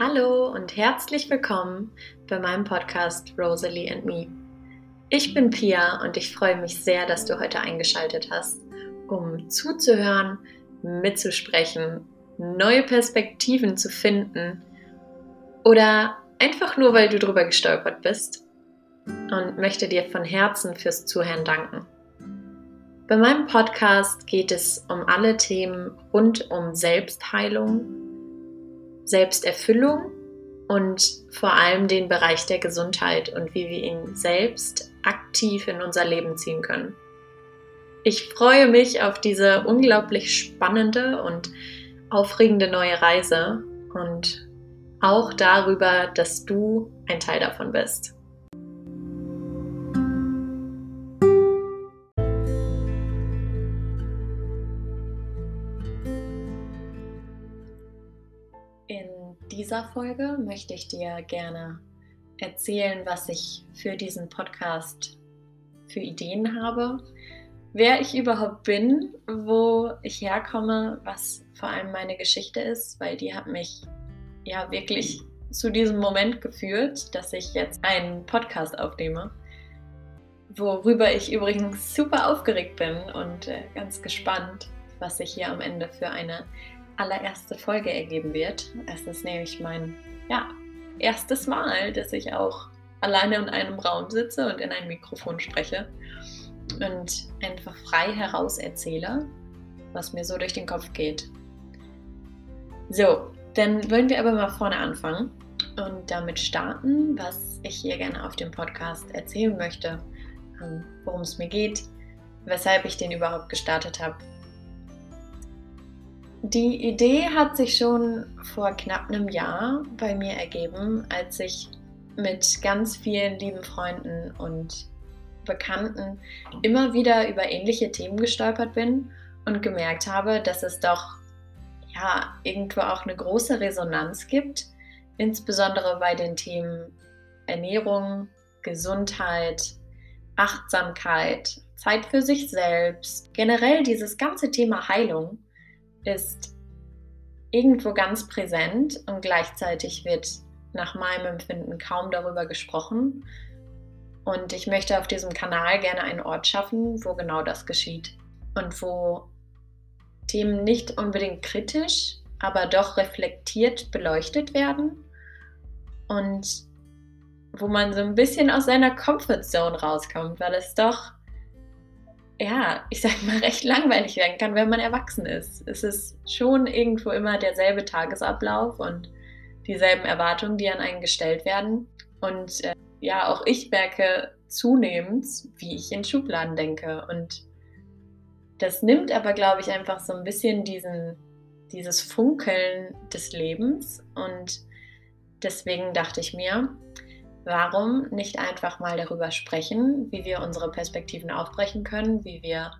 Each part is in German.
Hallo und herzlich willkommen bei meinem Podcast Rosalie and Me. Ich bin Pia und ich freue mich sehr, dass du heute eingeschaltet hast, um zuzuhören, mitzusprechen, neue Perspektiven zu finden oder einfach nur, weil du drüber gestolpert bist und möchte dir von Herzen fürs Zuhören danken. Bei meinem Podcast geht es um alle Themen rund um Selbstheilung, Selbsterfüllung und vor allem den Bereich der Gesundheit und wie wir ihn selbst aktiv in unser Leben ziehen können. Ich freue mich auf diese unglaublich spannende und aufregende neue Reise und auch darüber, dass du ein Teil davon bist. Dieser Folge möchte ich dir gerne erzählen, was ich für diesen Podcast für Ideen habe, wer ich überhaupt bin, wo ich herkomme, was vor allem meine Geschichte ist, weil die hat mich ja wirklich zu diesem Moment geführt, dass ich jetzt einen Podcast aufnehme, worüber ich übrigens super aufgeregt bin und äh, ganz gespannt, was sich hier am Ende für eine allererste Folge ergeben wird. Es ist nämlich mein ja, erstes Mal, dass ich auch alleine in einem Raum sitze und in ein Mikrofon spreche und einfach frei heraus erzähle, was mir so durch den Kopf geht. So, dann wollen wir aber mal vorne anfangen und damit starten, was ich hier gerne auf dem Podcast erzählen möchte, ähm, worum es mir geht, weshalb ich den überhaupt gestartet habe die Idee hat sich schon vor knapp einem Jahr bei mir ergeben, als ich mit ganz vielen lieben Freunden und Bekannten immer wieder über ähnliche Themen gestolpert bin und gemerkt habe, dass es doch ja irgendwo auch eine große Resonanz gibt, insbesondere bei den Themen Ernährung, Gesundheit, Achtsamkeit, Zeit für sich selbst, generell dieses ganze Thema Heilung ist irgendwo ganz präsent und gleichzeitig wird nach meinem Empfinden kaum darüber gesprochen. Und ich möchte auf diesem Kanal gerne einen Ort schaffen, wo genau das geschieht und wo Themen nicht unbedingt kritisch, aber doch reflektiert beleuchtet werden und wo man so ein bisschen aus seiner Comfortzone rauskommt, weil es doch ja, ich sag mal, recht langweilig werden kann, wenn man erwachsen ist. Es ist schon irgendwo immer derselbe Tagesablauf und dieselben Erwartungen, die an einen gestellt werden. Und äh, ja, auch ich merke zunehmend, wie ich in Schubladen denke. Und das nimmt aber, glaube ich, einfach so ein bisschen diesen, dieses Funkeln des Lebens. Und deswegen dachte ich mir, warum nicht einfach mal darüber sprechen, wie wir unsere Perspektiven aufbrechen können, wie wir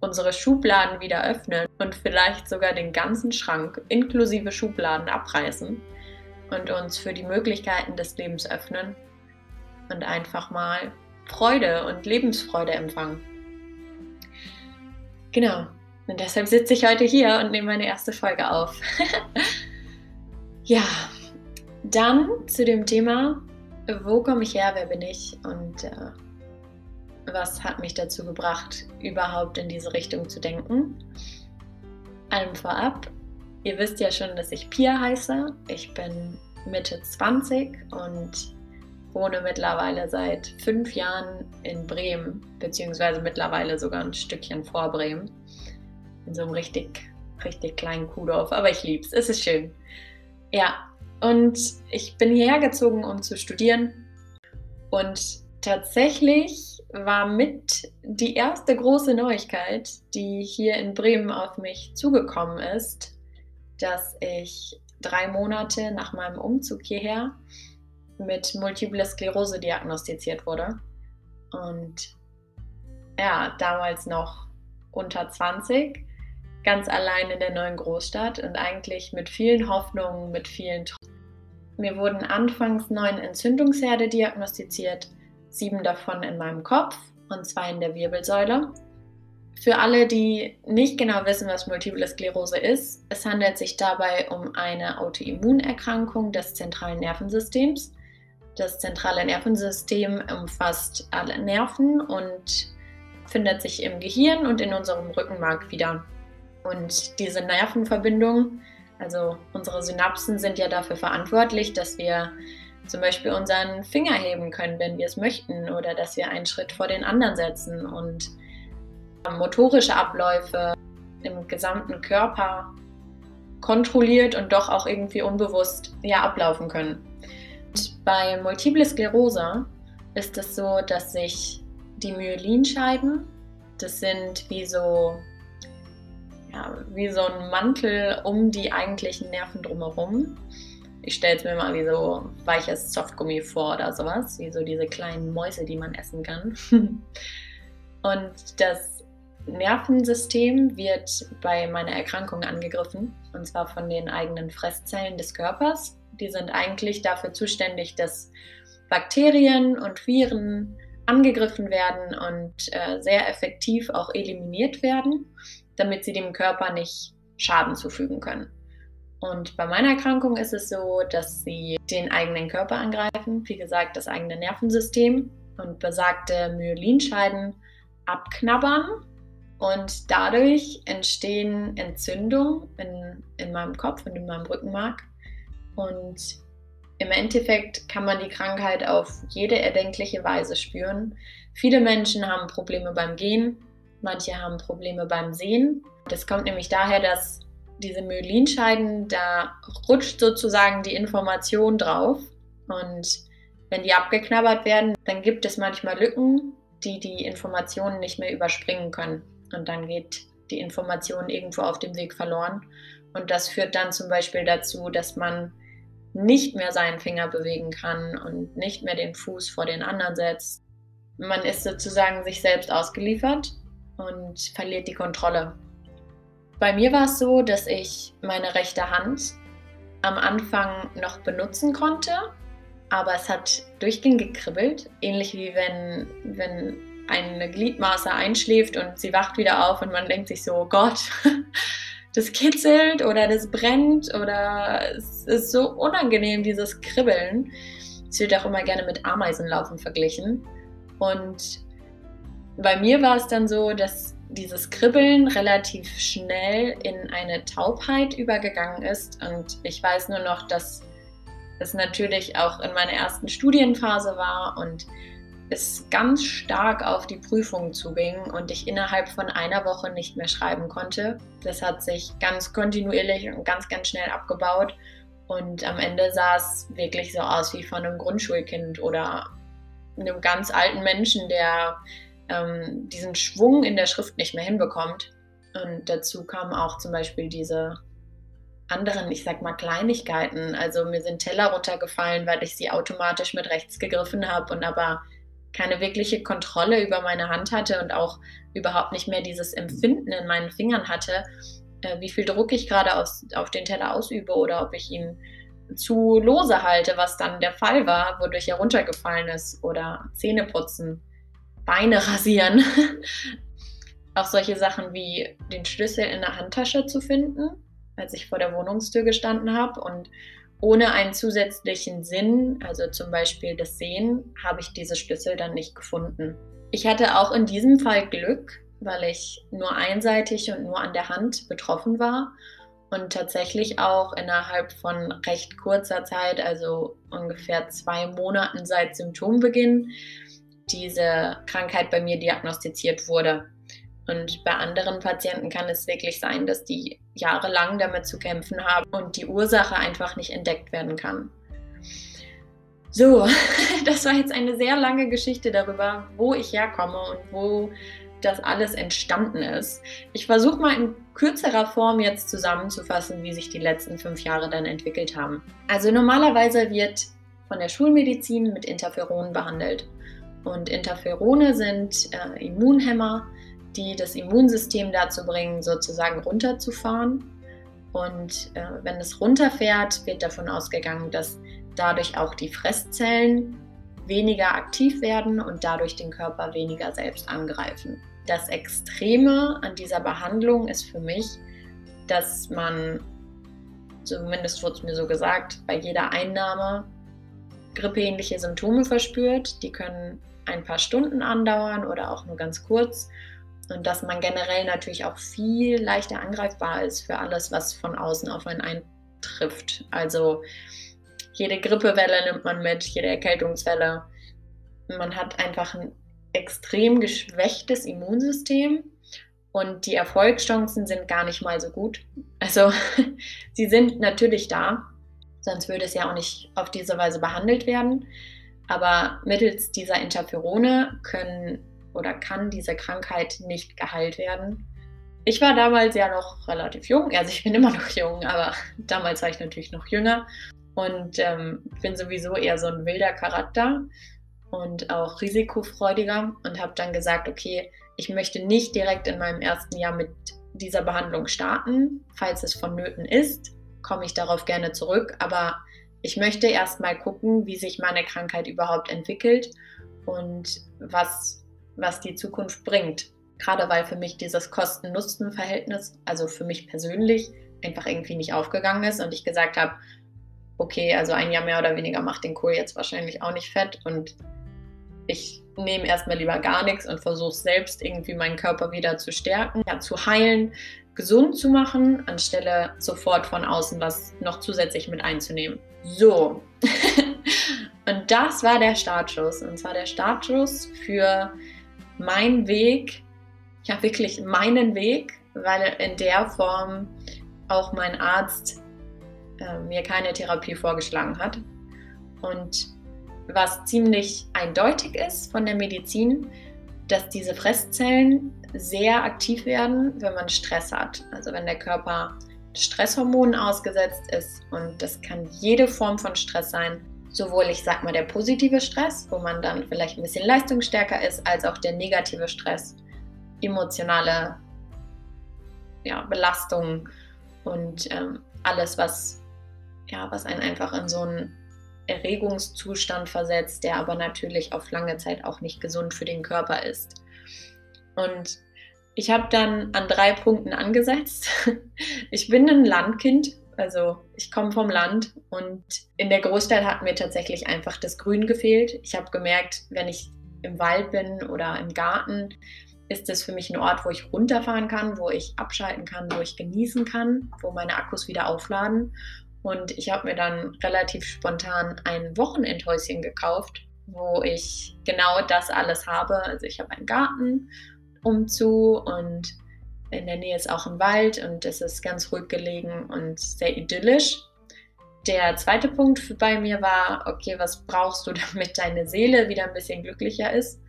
unsere Schubladen wieder öffnen und vielleicht sogar den ganzen Schrank inklusive Schubladen abreißen und uns für die Möglichkeiten des Lebens öffnen und einfach mal Freude und Lebensfreude empfangen. Genau. Und deshalb sitze ich heute hier und nehme meine erste Folge auf. ja, dann zu dem Thema wo komme ich her, wer bin ich und äh, was hat mich dazu gebracht, überhaupt in diese Richtung zu denken. Allem vorab, ihr wisst ja schon, dass ich Pia heiße. Ich bin Mitte 20 und wohne mittlerweile seit fünf Jahren in Bremen, beziehungsweise mittlerweile sogar ein Stückchen vor Bremen. In so einem richtig, richtig kleinen Kuhdorf, aber ich liebe es, es ist schön. Ja, und ich bin hierher gezogen, um zu studieren. Und tatsächlich war mit die erste große Neuigkeit, die hier in Bremen auf mich zugekommen ist, dass ich drei Monate nach meinem Umzug hierher mit Multiple Sklerose diagnostiziert wurde. Und ja, damals noch unter 20, ganz allein in der neuen Großstadt und eigentlich mit vielen Hoffnungen, mit vielen Träumen mir wurden anfangs neun Entzündungsherde diagnostiziert, sieben davon in meinem Kopf und zwei in der Wirbelsäule. Für alle, die nicht genau wissen, was Multiple Sklerose ist, es handelt sich dabei um eine Autoimmunerkrankung des zentralen Nervensystems. Das zentrale Nervensystem umfasst alle Nerven und findet sich im Gehirn und in unserem Rückenmark wieder. Und diese Nervenverbindungen, also unsere Synapsen, sind ja dafür verantwortlich, dass wir zum Beispiel unseren Finger heben können, wenn wir es möchten, oder dass wir einen Schritt vor den anderen setzen und motorische Abläufe im gesamten Körper kontrolliert und doch auch irgendwie unbewusst ja, ablaufen können. Und bei Multiple Sklerose ist es so, dass sich die Myelinscheiben, das sind wie so, ja, wie so ein Mantel um die eigentlichen Nerven drumherum. Ich stelle es mir mal wie so weiches Softgummi vor oder sowas, wie so diese kleinen Mäuse, die man essen kann. Und das Nervensystem wird bei meiner Erkrankung angegriffen, und zwar von den eigenen Fresszellen des Körpers. Die sind eigentlich dafür zuständig, dass Bakterien und Viren angegriffen werden und äh, sehr effektiv auch eliminiert werden, damit sie dem Körper nicht Schaden zufügen können. Und bei meiner Erkrankung ist es so, dass sie den eigenen Körper angreifen, wie gesagt, das eigene Nervensystem und besagte Myelinscheiden abknabbern und dadurch entstehen Entzündungen in, in meinem Kopf und in meinem Rückenmark. Und im Endeffekt kann man die Krankheit auf jede erdenkliche Weise spüren. Viele Menschen haben Probleme beim Gehen, manche haben Probleme beim Sehen. Das kommt nämlich daher, dass diese Myelinscheiden, da rutscht sozusagen die Information drauf. Und wenn die abgeknabbert werden, dann gibt es manchmal Lücken, die die Informationen nicht mehr überspringen können und dann geht die Information irgendwo auf dem Weg verloren. Und das führt dann zum Beispiel dazu, dass man nicht mehr seinen Finger bewegen kann und nicht mehr den Fuß vor den anderen setzt. Man ist sozusagen sich selbst ausgeliefert und verliert die Kontrolle. Bei mir war es so, dass ich meine rechte Hand am Anfang noch benutzen konnte, aber es hat durchgehend gekribbelt, ähnlich wie wenn, wenn eine Gliedmaße einschläft und sie wacht wieder auf und man denkt sich so, oh Gott, das kitzelt oder das brennt oder es ist so unangenehm, dieses Kribbeln. Es wird auch immer gerne mit Ameisenlaufen verglichen. Und bei mir war es dann so, dass dieses Kribbeln relativ schnell in eine Taubheit übergegangen ist. Und ich weiß nur noch, dass es natürlich auch in meiner ersten Studienphase war und es ganz stark auf die Prüfung zuging und ich innerhalb von einer Woche nicht mehr schreiben konnte. Das hat sich ganz kontinuierlich und ganz, ganz schnell abgebaut. Und am Ende sah es wirklich so aus wie von einem Grundschulkind oder einem ganz alten Menschen, der ähm, diesen Schwung in der Schrift nicht mehr hinbekommt. Und dazu kamen auch zum Beispiel diese anderen, ich sag mal, Kleinigkeiten. Also mir sind Teller runtergefallen, weil ich sie automatisch mit rechts gegriffen habe und aber keine wirkliche Kontrolle über meine Hand hatte und auch überhaupt nicht mehr dieses Empfinden in meinen Fingern hatte, äh, wie viel Druck ich gerade auf den Teller ausübe oder ob ich ihn zu lose halte, was dann der Fall war, wodurch er runtergefallen ist oder Zähne putzen, Beine rasieren. auch solche Sachen wie den Schlüssel in der Handtasche zu finden, als ich vor der Wohnungstür gestanden habe und ohne einen zusätzlichen Sinn, also zum Beispiel das Sehen, habe ich diese Schlüssel dann nicht gefunden. Ich hatte auch in diesem Fall Glück, weil ich nur einseitig und nur an der Hand betroffen war und tatsächlich auch innerhalb von recht kurzer Zeit, also ungefähr zwei Monaten seit Symptombeginn, diese Krankheit bei mir diagnostiziert wurde. Und bei anderen Patienten kann es wirklich sein, dass die jahrelang damit zu kämpfen haben und die Ursache einfach nicht entdeckt werden kann. So, das war jetzt eine sehr lange Geschichte darüber, wo ich herkomme und wo das alles entstanden ist. Ich versuche mal in kürzerer Form jetzt zusammenzufassen, wie sich die letzten fünf Jahre dann entwickelt haben. Also normalerweise wird von der Schulmedizin mit Interferonen behandelt. Und Interferone sind äh, Immunhämmer, die das Immunsystem dazu bringen, sozusagen runterzufahren. Und äh, wenn es runterfährt, wird davon ausgegangen, dass dadurch auch die Fresszellen weniger aktiv werden und dadurch den Körper weniger selbst angreifen. das Extreme an dieser Behandlung ist für mich, dass man, zumindest wurde es mir so gesagt, bei jeder Einnahme grippeähnliche Symptome verspürt. Die können ein paar Stunden andauern oder auch nur ganz kurz. Und dass man generell natürlich auch viel leichter angreifbar ist für alles, was von außen auf einen eintrifft. Also jede Grippewelle nimmt man mit, jede Erkältungswelle. Man hat einfach ein extrem geschwächtes Immunsystem und die Erfolgschancen sind gar nicht mal so gut. Also sie sind natürlich da, sonst würde es ja auch nicht auf diese Weise behandelt werden. Aber mittels dieser Interferone können oder kann diese Krankheit nicht geheilt werden. Ich war damals ja noch relativ jung, also ich bin immer noch jung, aber damals war ich natürlich noch jünger und ähm, bin sowieso eher so ein wilder Charakter und auch risikofreudiger und habe dann gesagt, okay, ich möchte nicht direkt in meinem ersten Jahr mit dieser Behandlung starten. Falls es vonnöten ist, komme ich darauf gerne zurück, aber ich möchte erst mal gucken, wie sich meine Krankheit überhaupt entwickelt und was, was die Zukunft bringt. Gerade weil für mich dieses Kosten-Nutzen-Verhältnis, also für mich persönlich, einfach irgendwie nicht aufgegangen ist und ich gesagt habe, okay, also ein Jahr mehr oder weniger macht den Kohl jetzt wahrscheinlich auch nicht fett und ich nehme erstmal lieber gar nichts und versuche selbst irgendwie meinen Körper wieder zu stärken, ja, zu heilen, gesund zu machen, anstelle sofort von außen was noch zusätzlich mit einzunehmen. So. und das war der Startschuss. Und zwar der Startschuss für meinen Weg, ja wirklich meinen Weg, weil in der Form auch mein Arzt äh, mir keine Therapie vorgeschlagen hat. Und was ziemlich eindeutig ist von der Medizin, dass diese Fresszellen sehr aktiv werden, wenn man Stress hat. Also wenn der Körper Stresshormonen ausgesetzt ist und das kann jede Form von Stress sein. Sowohl, ich sag mal, der positive Stress, wo man dann vielleicht ein bisschen leistungsstärker ist, als auch der negative Stress, emotionale ja, Belastung und ähm, alles, was, ja, was einen einfach in so einen Erregungszustand versetzt, der aber natürlich auf lange Zeit auch nicht gesund für den Körper ist. Und ich habe dann an drei Punkten angesetzt. Ich bin ein Landkind, also ich komme vom Land und in der Großstadt hat mir tatsächlich einfach das Grün gefehlt. Ich habe gemerkt, wenn ich im Wald bin oder im Garten, ist das für mich ein Ort, wo ich runterfahren kann, wo ich abschalten kann, wo ich genießen kann, wo meine Akkus wieder aufladen. Und ich habe mir dann relativ spontan ein Wochenendhäuschen gekauft, wo ich genau das alles habe. Also ich habe einen Garten umzu und in der Nähe ist auch ein Wald und es ist ganz ruhig gelegen und sehr idyllisch. Der zweite Punkt bei mir war, okay, was brauchst du, damit deine Seele wieder ein bisschen glücklicher ist?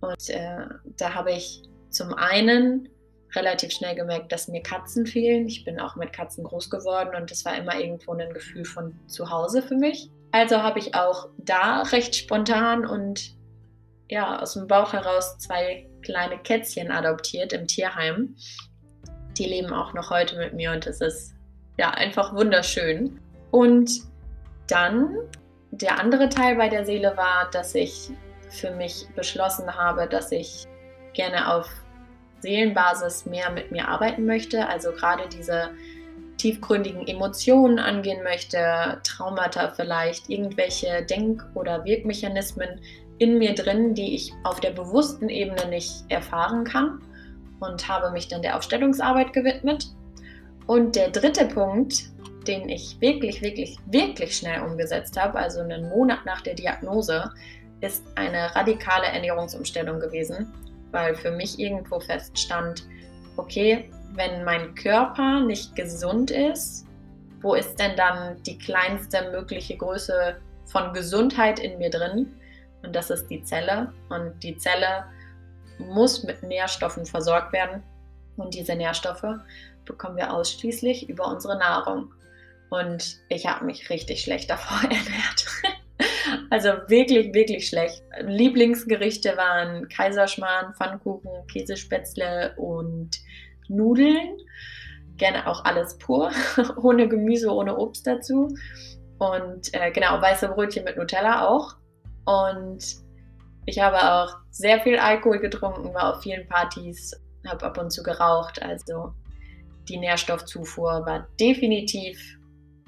Und äh, da habe ich zum einen relativ schnell gemerkt, dass mir Katzen fehlen. Ich bin auch mit Katzen groß geworden und das war immer irgendwo ein Gefühl von zu Hause für mich. Also habe ich auch da recht spontan und ja, aus dem Bauch heraus zwei kleine Kätzchen adoptiert im Tierheim. Die leben auch noch heute mit mir und es ist ja einfach wunderschön. Und dann der andere Teil bei der Seele war, dass ich für mich beschlossen habe, dass ich gerne auf Seelenbasis mehr mit mir arbeiten möchte. Also gerade diese tiefgründigen Emotionen angehen möchte, Traumata vielleicht, irgendwelche Denk- oder Wirkmechanismen in mir drin, die ich auf der bewussten Ebene nicht erfahren kann und habe mich dann der Aufstellungsarbeit gewidmet. Und der dritte Punkt, den ich wirklich, wirklich, wirklich schnell umgesetzt habe, also einen Monat nach der Diagnose, ist eine radikale Ernährungsumstellung gewesen weil für mich irgendwo feststand, okay, wenn mein Körper nicht gesund ist, wo ist denn dann die kleinste mögliche Größe von Gesundheit in mir drin? Und das ist die Zelle. Und die Zelle muss mit Nährstoffen versorgt werden. Und diese Nährstoffe bekommen wir ausschließlich über unsere Nahrung. Und ich habe mich richtig schlecht davor ernährt. Also wirklich, wirklich schlecht. Lieblingsgerichte waren Kaiserschmarrn, Pfannkuchen, Käsespätzle und Nudeln. Gerne auch alles pur, ohne Gemüse, ohne Obst dazu. Und äh, genau, weiße Brötchen mit Nutella auch. Und Ich habe auch sehr viel Alkohol getrunken, war auf vielen Partys, habe ab und zu geraucht. Also die Nährstoffzufuhr war definitiv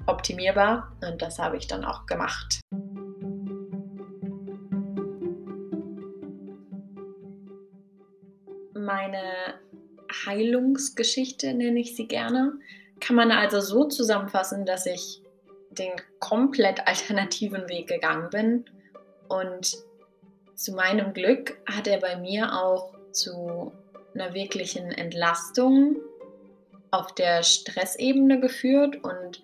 optimierbar und das habe ich dann auch gemacht. Meine Heilungsgeschichte nenne ich sie gerne, kann man also so zusammenfassen, dass ich den komplett alternativen Weg gegangen bin und zu meinem Glück hat er bei mir auch zu einer wirklichen Entlastung auf der Stressebene geführt und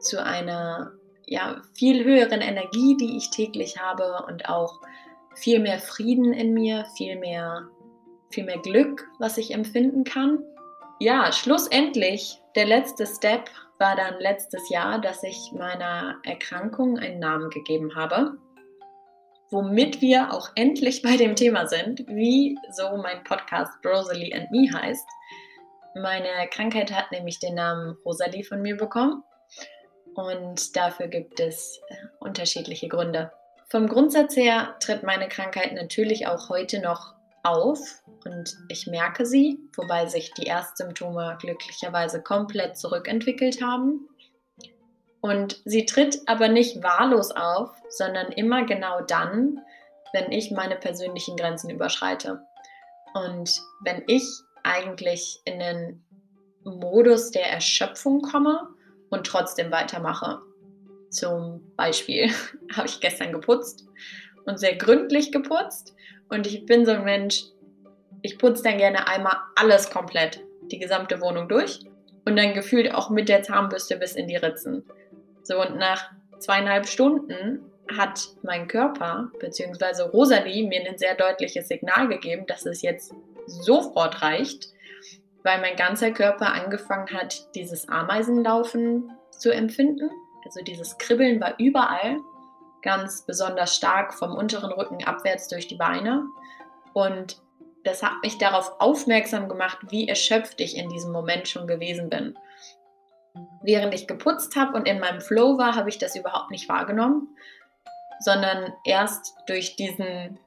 zu einer ja, viel höheren Energie, die ich täglich habe und auch viel mehr Frieden in mir, viel mehr, viel mehr Glück, was ich empfinden kann. Ja, schlussendlich, der letzte Step war dann letztes Jahr, dass ich meiner Erkrankung einen Namen gegeben habe, womit wir auch endlich bei dem Thema sind, wie so mein Podcast Rosalie and Me heißt. Meine Krankheit hat nämlich den Namen Rosalie von mir bekommen und dafür gibt es äh, unterschiedliche Gründe. Vom Grundsatz her tritt meine Krankheit natürlich auch heute noch auf und ich merke sie, wobei sich die Erstsymptome glücklicherweise komplett zurückentwickelt haben. Und sie tritt aber nicht wahllos auf, sondern immer genau dann, wenn ich meine persönlichen Grenzen überschreite. Und wenn ich eigentlich in den Modus der Erschöpfung komme und trotzdem weitermache. Zum Beispiel habe ich gestern geputzt und sehr gründlich geputzt. Und ich bin so ein Mensch, ich putze dann gerne einmal alles komplett, die gesamte Wohnung durch und dann gefühlt auch mit der Zahnbürste bis in die Ritzen. So und nach zweieinhalb Stunden hat mein Körper bzw. Rosalie mir ein sehr deutliches Signal gegeben, dass es jetzt sofort reicht, weil mein ganzer Körper angefangen hat, dieses Ameisenlaufen zu empfinden. Also dieses Kribbeln war überall, ganz besonders stark vom unteren Rücken abwärts durch die Beine. Und das hat mich darauf aufmerksam gemacht, wie erschöpft ich in diesem Moment schon gewesen bin. Während ich geputzt habe und in meinem Flow war, habe ich das überhaupt nicht wahrgenommen, sondern erst durch diesen,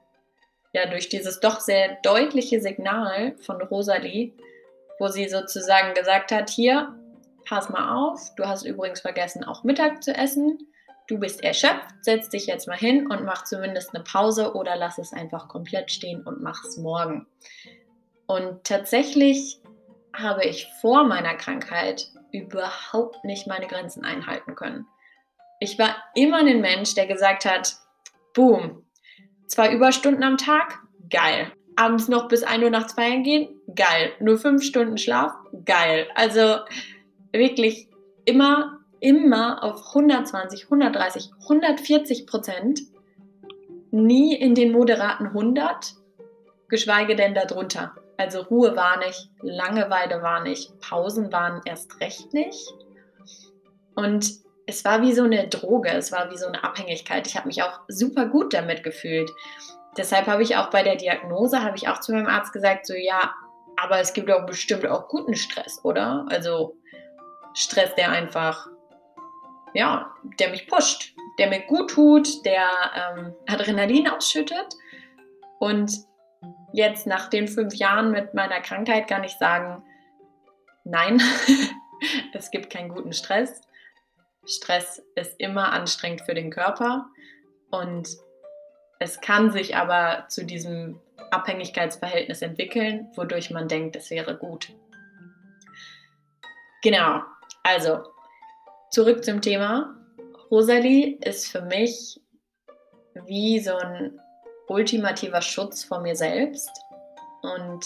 ja, durch dieses doch sehr deutliche Signal von Rosalie, wo sie sozusagen gesagt hat, hier, pass mal auf, du hast übrigens vergessen, auch Mittag zu essen. Du bist erschöpft, setz dich jetzt mal hin und mach zumindest eine Pause oder lass es einfach komplett stehen und mach es morgen. Und tatsächlich habe ich vor meiner Krankheit überhaupt nicht meine Grenzen einhalten können. Ich war immer ein Mensch, der gesagt hat, boom, zwei Überstunden am Tag, geil. Abends noch bis 1 Uhr nachts feiern gehen, geil. Nur fünf Stunden Schlaf, geil. Also wirklich immer, immer auf 120, 130, 140 Prozent. Nie in den moderaten 100, geschweige denn darunter. Also Ruhe war nicht, Langeweile war nicht, Pausen waren erst recht nicht. Und es war wie so eine Droge, es war wie so eine Abhängigkeit. Ich habe mich auch super gut damit gefühlt. Deshalb habe ich auch bei der Diagnose, habe ich auch zu meinem Arzt gesagt, so ja, aber es gibt auch bestimmt auch guten Stress, oder? Also Stress, der einfach, ja, der mich pusht, der mir gut tut, der ähm, Adrenalin ausschüttet. Und jetzt nach den fünf Jahren mit meiner Krankheit kann ich sagen, nein, es gibt keinen guten Stress. Stress ist immer anstrengend für den Körper und es kann sich aber zu diesem Abhängigkeitsverhältnis entwickeln, wodurch man denkt, es wäre gut. Genau, also zurück zum Thema. Rosalie ist für mich wie so ein ultimativer Schutz vor mir selbst und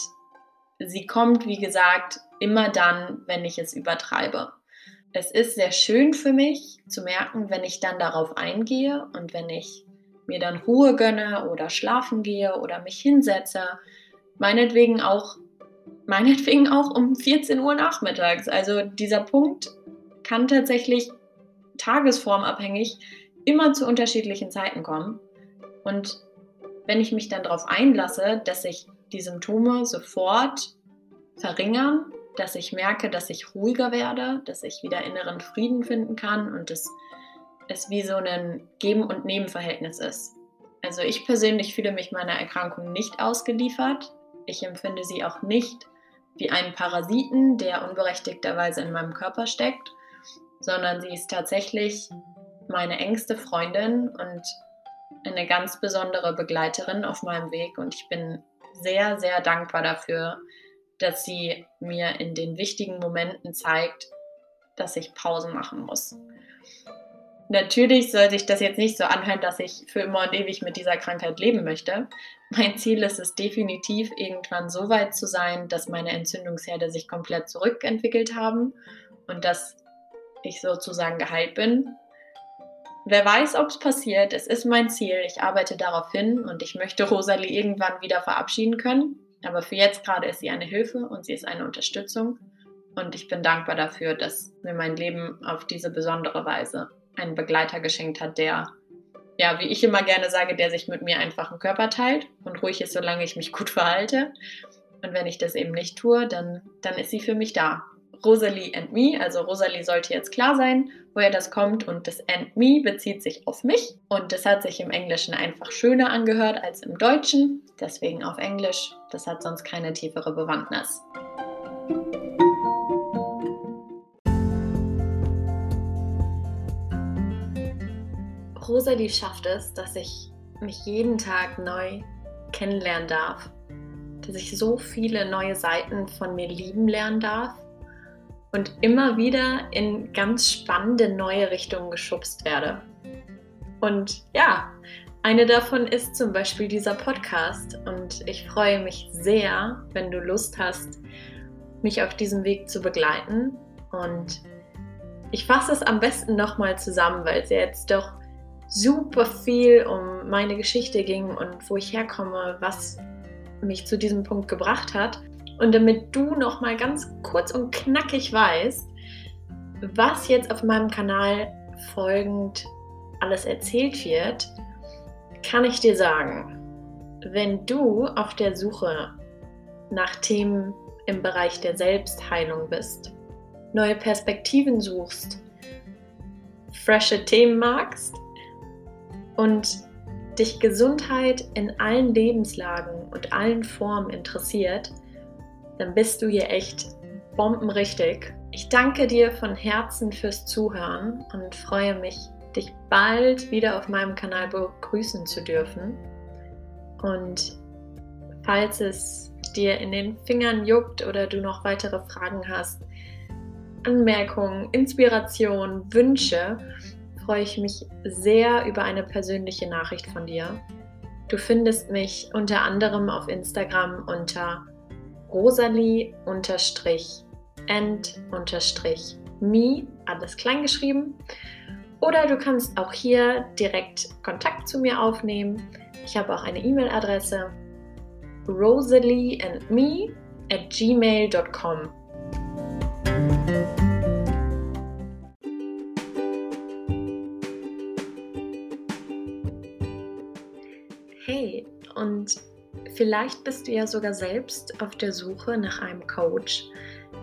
sie kommt, wie gesagt, immer dann, wenn ich es übertreibe es ist sehr schön für mich zu merken, wenn ich dann darauf eingehe und wenn ich mir dann Ruhe gönne oder schlafen gehe oder mich hinsetze, meinetwegen auch, meinetwegen auch um 14 Uhr nachmittags. Also dieser Punkt kann tatsächlich tagesformabhängig immer zu unterschiedlichen Zeiten kommen. Und wenn ich mich dann darauf einlasse, dass sich die Symptome sofort verringern dass ich merke, dass ich ruhiger werde, dass ich wieder inneren Frieden finden kann und dass es wie so ein Geben- und Nehmen-Verhältnis ist. Also ich persönlich fühle mich meiner Erkrankung nicht ausgeliefert. Ich empfinde sie auch nicht wie einen Parasiten, der unberechtigterweise in meinem Körper steckt, sondern sie ist tatsächlich meine engste Freundin und eine ganz besondere Begleiterin auf meinem Weg. Und ich bin sehr, sehr dankbar dafür, dass sie mir in den wichtigen Momenten zeigt, dass ich Pausen machen muss. Natürlich soll sich das jetzt nicht so anhören, dass ich für immer und ewig mit dieser Krankheit leben möchte. Mein Ziel ist es definitiv, irgendwann so weit zu sein, dass meine Entzündungsherde sich komplett zurückentwickelt haben und dass ich sozusagen geheilt bin. Wer weiß, ob es passiert. Es ist mein Ziel. Ich arbeite darauf hin und ich möchte Rosalie irgendwann wieder verabschieden können. Aber für jetzt gerade ist sie eine Hilfe und sie ist eine Unterstützung. Und ich bin dankbar dafür, dass mir mein Leben auf diese besondere Weise einen Begleiter geschenkt hat, der, ja, wie ich immer gerne sage, der sich mit mir einfach einen Körper teilt und ruhig ist, solange ich mich gut verhalte. Und wenn ich das eben nicht tue, dann, dann ist sie für mich da. Rosalie and me, also Rosalie sollte jetzt klar sein, woher das kommt. Und das and me bezieht sich auf mich. Und das hat sich im Englischen einfach schöner angehört als im Deutschen, deswegen auf Englisch, das hat sonst keine tiefere Bewandtnis. Rosalie schafft es, dass ich mich jeden Tag neu kennenlernen darf, dass ich so viele neue Seiten von mir lieben lernen darf und immer wieder in ganz spannende neue Richtungen geschubst werde. Und ja, eine davon ist zum Beispiel dieser Podcast und ich freue mich sehr, wenn du Lust hast, mich auf diesem Weg zu begleiten. Und ich fasse es am besten nochmal zusammen, weil es ja jetzt doch super viel um meine Geschichte ging und wo ich herkomme, was mich zu diesem Punkt gebracht hat. Und damit du noch mal ganz kurz und knackig weißt, was jetzt auf meinem Kanal folgend alles erzählt wird, kann ich dir sagen, wenn du auf der Suche nach Themen im Bereich der Selbstheilung bist, neue Perspektiven suchst, frische Themen magst und dich Gesundheit in allen Lebenslagen und allen Formen interessiert, dann bist du hier echt bombenrichtig. Ich danke dir von Herzen fürs Zuhören und freue mich, dich bald wieder auf meinem Kanal begrüßen zu dürfen. Und falls es dir in den Fingern juckt oder du noch weitere Fragen hast, Anmerkungen, Inspiration, Wünsche, freue ich mich sehr über eine persönliche Nachricht von dir. Du findest mich unter anderem auf Instagram unter rosalie-and-me, alles klein geschrieben. Oder du kannst auch hier direkt Kontakt zu mir aufnehmen. Ich habe auch eine E-Mail-Adresse rosalieandme at gmail.com. vielleicht bist du ja sogar selbst auf der Suche nach einem Coach,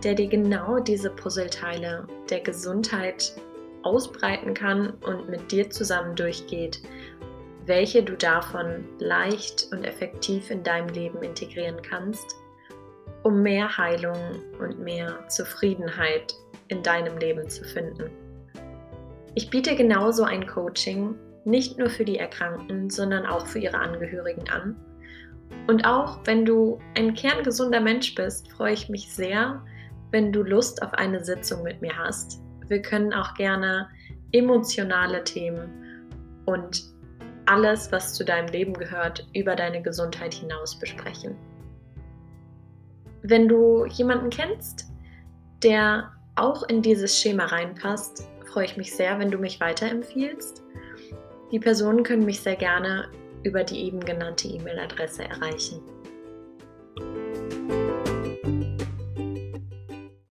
der dir genau diese Puzzleteile der Gesundheit ausbreiten kann und mit dir zusammen durchgeht, welche du davon leicht und effektiv in deinem Leben integrieren kannst, um mehr Heilung und mehr Zufriedenheit in deinem Leben zu finden. Ich biete genauso ein Coaching nicht nur für die Erkrankten, sondern auch für ihre Angehörigen an. Und auch wenn du ein kerngesunder Mensch bist, freue ich mich sehr, wenn du Lust auf eine Sitzung mit mir hast. Wir können auch gerne emotionale Themen und alles, was zu deinem Leben gehört, über deine Gesundheit hinaus besprechen. Wenn du jemanden kennst, der auch in dieses Schema reinpasst, freue ich mich sehr, wenn du mich weiterempfiehlst. Die Personen können mich sehr gerne über die eben genannte E-Mail-Adresse erreichen.